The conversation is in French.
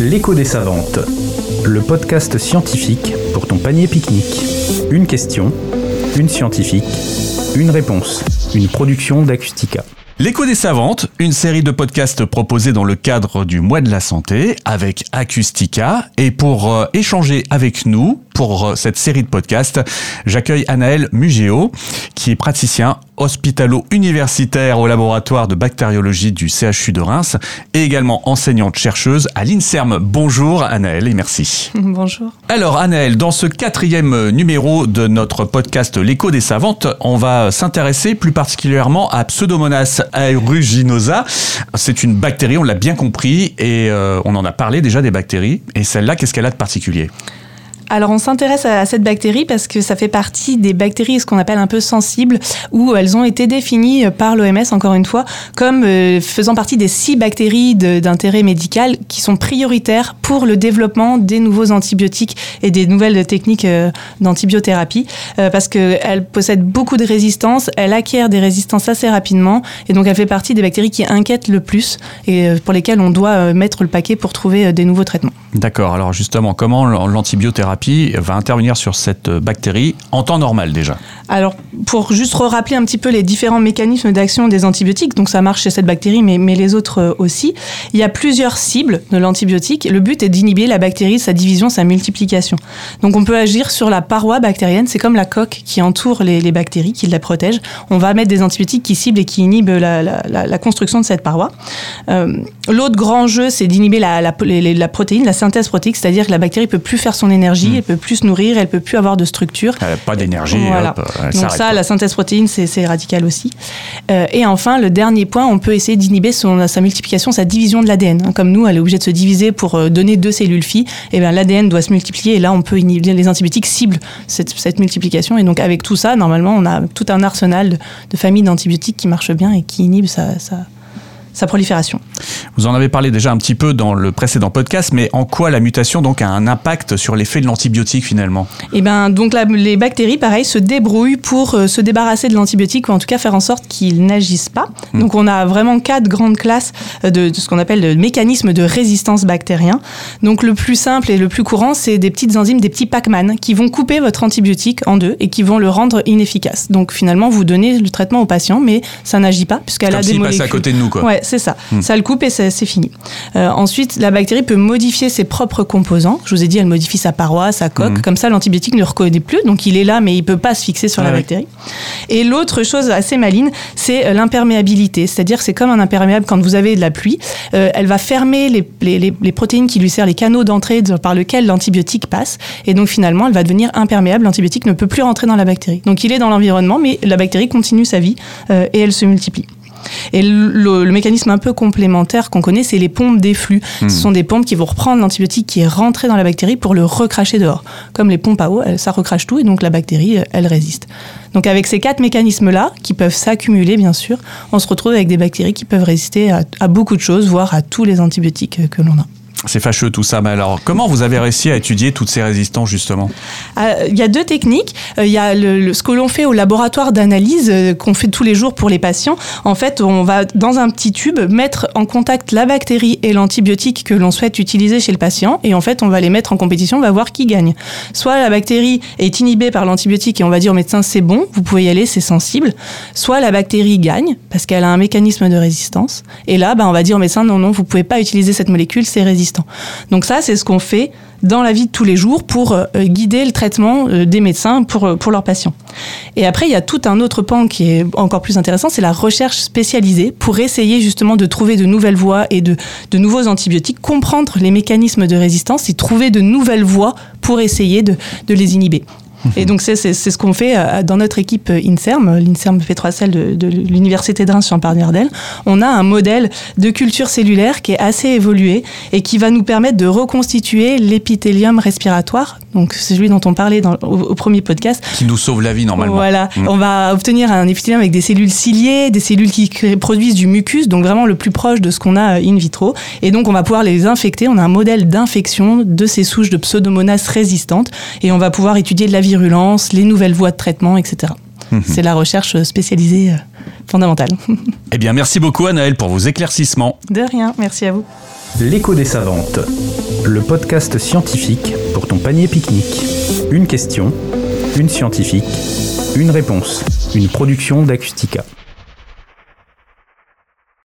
L'écho des savantes, le podcast scientifique pour ton panier pique-nique. Une question, une scientifique, une réponse, une production d'Acustica. L'écho des savantes, une série de podcasts proposés dans le cadre du mois de la santé avec Acustica. Et pour euh, échanger avec nous pour euh, cette série de podcasts, j'accueille Anaël Mugéo, qui est praticien hospitalo-universitaire au laboratoire de bactériologie du CHU de Reims et également enseignante chercheuse à l'INSERM. Bonjour Anaël et merci. Bonjour. Alors Anaël, dans ce quatrième numéro de notre podcast L'écho des savantes, on va s'intéresser plus particulièrement à Pseudomonas aeruginosa. C'est une bactérie, on l'a bien compris, et euh, on en a parlé déjà des bactéries. Et celle-là, qu'est-ce qu'elle a de particulier? Alors on s'intéresse à cette bactérie parce que ça fait partie des bactéries ce qu'on appelle un peu sensibles où elles ont été définies par l'OMS encore une fois comme euh, faisant partie des six bactéries d'intérêt médical qui sont prioritaires pour le développement des nouveaux antibiotiques et des nouvelles techniques euh, d'antibiothérapie euh, parce qu'elles possèdent beaucoup de résistance, elles acquièrent des résistances assez rapidement et donc elle fait partie des bactéries qui inquiètent le plus et pour lesquelles on doit mettre le paquet pour trouver des nouveaux traitements. D'accord, alors justement comment l'antibiothérapie va intervenir sur cette bactérie en temps normal déjà Alors, pour juste rappeler un petit peu les différents mécanismes d'action des antibiotiques, donc ça marche chez cette bactérie, mais, mais les autres euh, aussi, il y a plusieurs cibles de l'antibiotique. Le but est d'inhiber la bactérie, sa division, sa multiplication. Donc on peut agir sur la paroi bactérienne, c'est comme la coque qui entoure les, bactéries, qui la protège. On va mettre des antibiotiques qui ciblent et qui inhibent la, construction de cette paroi. Euh, l'autre grand jeu, c'est d'inhiber la, protéine, la synthèse protéique, c'est-à-dire que la bactérie peut plus faire son énergie elle peut plus se nourrir, elle peut plus avoir de structure. Elle pas d'énergie. Voilà. Donc ça, la synthèse protéine, c'est radical aussi. Euh, et enfin, le dernier point, on peut essayer d'inhiber sa multiplication, sa division de l'ADN. Comme nous, elle est obligée de se diviser pour euh, donner deux cellules filles. Et eh bien l'ADN doit se multiplier et là, on peut inhiber les antibiotiques ciblent cette, multiplication. Et donc avec tout ça, normalement, on a tout un arsenal de, familles d'antibiotiques qui marchent bien et qui inhibent sa, sa prolifération. Vous en avez parlé déjà un petit peu dans le précédent podcast, mais en quoi la mutation donc a un impact sur l'effet de l'antibiotique finalement? Eh ben donc les bactéries, pareil, se débrouillent pour euh, se débarrasser de l'antibiotique ou en tout cas faire en sorte qu'ils n'agissent pas. Hmm. Donc on a vraiment quatre grandes classes euh, de, ce qu'on appelle le mécanisme de résistance bactérien. Donc le plus simple et le plus courant, c'est des petites enzymes, des petits Pac-Man qui vont couper votre antibiotique en deux et qui vont le rendre inefficace. Donc finalement, vous donnez le traitement au patient, mais ça n'agit pas puisqu'elle a des molécules. passe à côté de nous quoi. Ouais, c'est ça. Ça le coupe et c'est fini. Euh, ensuite, la bactérie peut modifier ses propres composants. Je vous ai dit, elle modifie sa paroi, sa coque. Hmm. Comme ça, l'antibiotique ne le reconnaît plus. Donc, il est là, mais il peut pas se fixer sur la bactérie. Et l'autre chose assez maligne, c'est euh, l'imperméabilité. C'est-à-dire, c'est comme un imperméable quand vous avez de la pluie. Euh, elle va fermer les, les, les, protéines qui lui servent, les canaux d'entrée par lesquels l'antibiotique passe. Et donc, finalement, elle va devenir imperméable. L'antibiotique ne peut plus rentrer dans la bactérie. Donc, il est dans l'environnement, mais la bactérie continue sa vie et elle se multiplie. Et le, mécanisme un peu complémentaire qu'on connaît, c'est les pompes des flux. Ce sont des pompes qui vont reprendre l'antibiotique qui est rentré dans la bactérie pour le recracher dehors. Comme les pompes à eau, ça recrache tout et donc la bactérie, elle résiste. Donc avec ces quatre mécanismes-là, qui peuvent s'accumuler bien sûr, on se retrouve avec des bactéries qui peuvent résister à beaucoup de choses, voire à tous les antibiotiques que l'on a. C'est fâcheux tout ça, mais alors comment vous avez réussi à étudier toutes ces résistances justement euh, Il y a deux techniques. Euh, il y a le, ce que l'on fait au laboratoire d'analyse euh, qu'on fait tous les jours pour les patients. En fait, on va dans un petit tube mettre en contact la bactérie et l'antibiotique que l'on souhaite utiliser chez le patient et en fait on va les mettre en compétition, on va voir qui gagne. Soit la bactérie est inhibée par l'antibiotique et on va dire au médecin c'est bon, vous pouvez y aller, c'est sensible. Soit la bactérie gagne parce qu'elle a un mécanisme de résistance et là bah, on va dire au médecin non non vous pouvez pas utiliser cette molécule, c'est résistant. Donc ça, c'est ce qu'on fait dans la vie de tous les jours pour euh, guider le traitement euh, des médecins pour, euh, pour leurs patients. Et après, il y a tout un autre pan qui est encore plus intéressant, c'est la recherche spécialisée pour essayer justement de trouver de nouvelles voies et de, de nouveaux antibiotiques, comprendre les mécanismes de résistance et trouver de nouvelles voies pour essayer de, de les inhiber. Et donc, c'est ce qu'on fait euh, dans notre équipe euh, INSERM, l'INSERM P3CEL de, de l'Université de Reims Champagne-Ardenne. On a un modèle de culture cellulaire qui est assez évolué et qui va nous permettre de reconstituer l'épithélium respiratoire. Donc, c'est celui dont on parlait dans, au, premier podcast. Qui nous sauve la vie normalement. Voilà. Mm. On va obtenir un épithélium avec des cellules ciliées, des cellules qui produisent du mucus, donc vraiment le plus proche de ce qu'on a euh, in vitro. Et donc, on va pouvoir les infecter. On a un modèle d'infection de ces souches de pseudomonas résistantes et on va pouvoir étudier de la vie les nouvelles voies de traitement, etc. Mhm. C'est la recherche spécialisée euh, fondamentale. eh bien, merci beaucoup, Anaël, pour vos éclaircissements. De rien, merci à vous. L'écho des savantes. le podcast scientifique pour ton panier pique-nique. Une question, une scientifique, une réponse, une production d'Acustica.